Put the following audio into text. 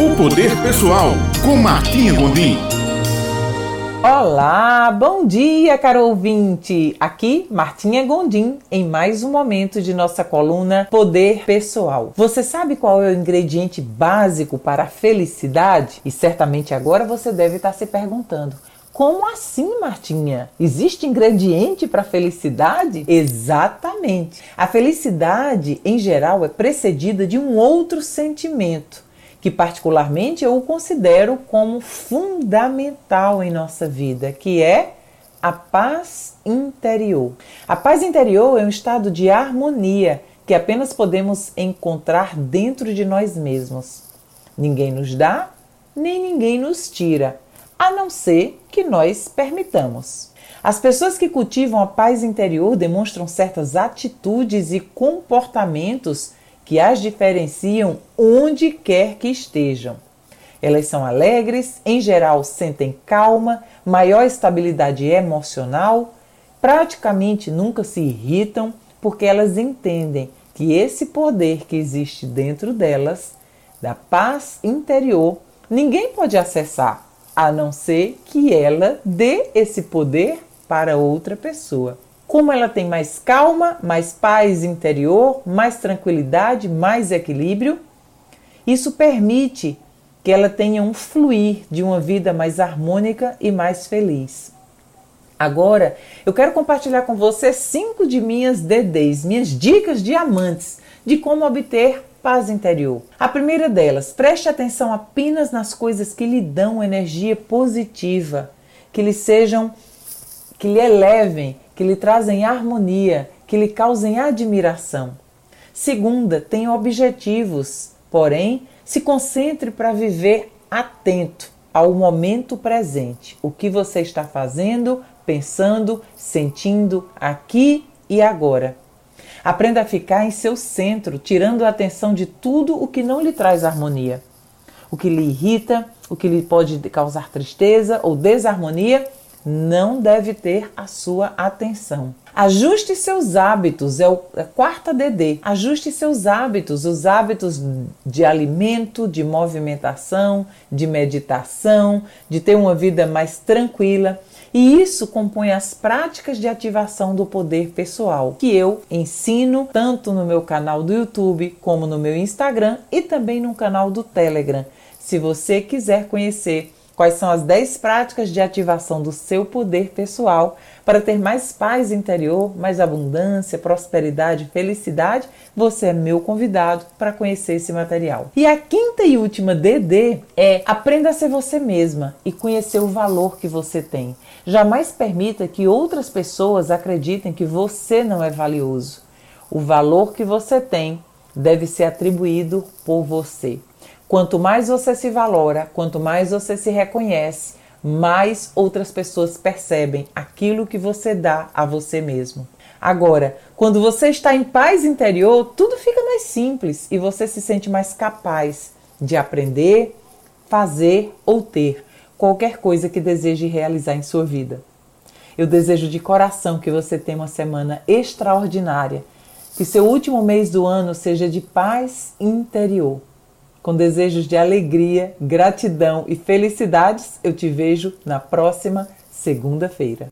O Poder Pessoal, com Martinha Gondim. Olá, bom dia, caro ouvinte! Aqui, Martinha Gondim, em mais um momento de nossa coluna Poder Pessoal. Você sabe qual é o ingrediente básico para a felicidade? E certamente agora você deve estar se perguntando: como assim, Martinha? Existe ingrediente para felicidade? Exatamente. A felicidade, em geral, é precedida de um outro sentimento, que particularmente eu considero como fundamental em nossa vida, que é a paz interior. A paz interior é um estado de harmonia que apenas podemos encontrar dentro de nós mesmos. Ninguém nos dá, nem ninguém nos tira a não ser que nós permitamos. As pessoas que cultivam a paz interior demonstram certas atitudes e comportamentos que as diferenciam onde quer que estejam. Elas são alegres, em geral sentem calma, maior estabilidade emocional, praticamente nunca se irritam, porque elas entendem que esse poder que existe dentro delas, da paz interior, ninguém pode acessar a não ser que ela dê esse poder para outra pessoa. Como ela tem mais calma, mais paz interior, mais tranquilidade, mais equilíbrio, isso permite que ela tenha um fluir de uma vida mais harmônica e mais feliz. Agora, eu quero compartilhar com você cinco de minhas DDs, minhas dicas diamantes de como obter paz interior. A primeira delas, preste atenção apenas nas coisas que lhe dão energia positiva, que lhe sejam, que lhe elevem, que lhe trazem harmonia, que lhe causem admiração. Segunda, tenha objetivos, porém, se concentre para viver atento ao momento presente, o que você está fazendo, pensando, sentindo aqui e agora. Aprenda a ficar em seu centro, tirando a atenção de tudo o que não lhe traz harmonia. O que lhe irrita, o que lhe pode causar tristeza ou desarmonia, não deve ter a sua atenção. Ajuste seus hábitos, é, o, é quarta DD. Ajuste seus hábitos, os hábitos de alimento, de movimentação, de meditação, de ter uma vida mais tranquila. E isso compõe as práticas de ativação do poder pessoal, que eu ensino tanto no meu canal do YouTube, como no meu Instagram e também no canal do Telegram. Se você quiser conhecer quais são as 10 práticas de ativação do seu poder pessoal para ter mais paz interior, mais abundância, prosperidade, felicidade, você é meu convidado para conhecer esse material. E a quinta e última DD é aprenda a ser você mesma e conhecer o valor que você tem. Jamais permita que outras pessoas acreditem que você não é valioso. O valor que você tem deve ser atribuído por você. Quanto mais você se valora, quanto mais você se reconhece, mais outras pessoas percebem aquilo que você dá a você mesmo. Agora, quando você está em paz interior, tudo fica mais simples e você se sente mais capaz de aprender, fazer ou ter qualquer coisa que deseje realizar em sua vida. Eu desejo de coração que você tenha uma semana extraordinária, que seu último mês do ano seja de paz interior. Com desejos de alegria, gratidão e felicidades, eu te vejo na próxima segunda-feira.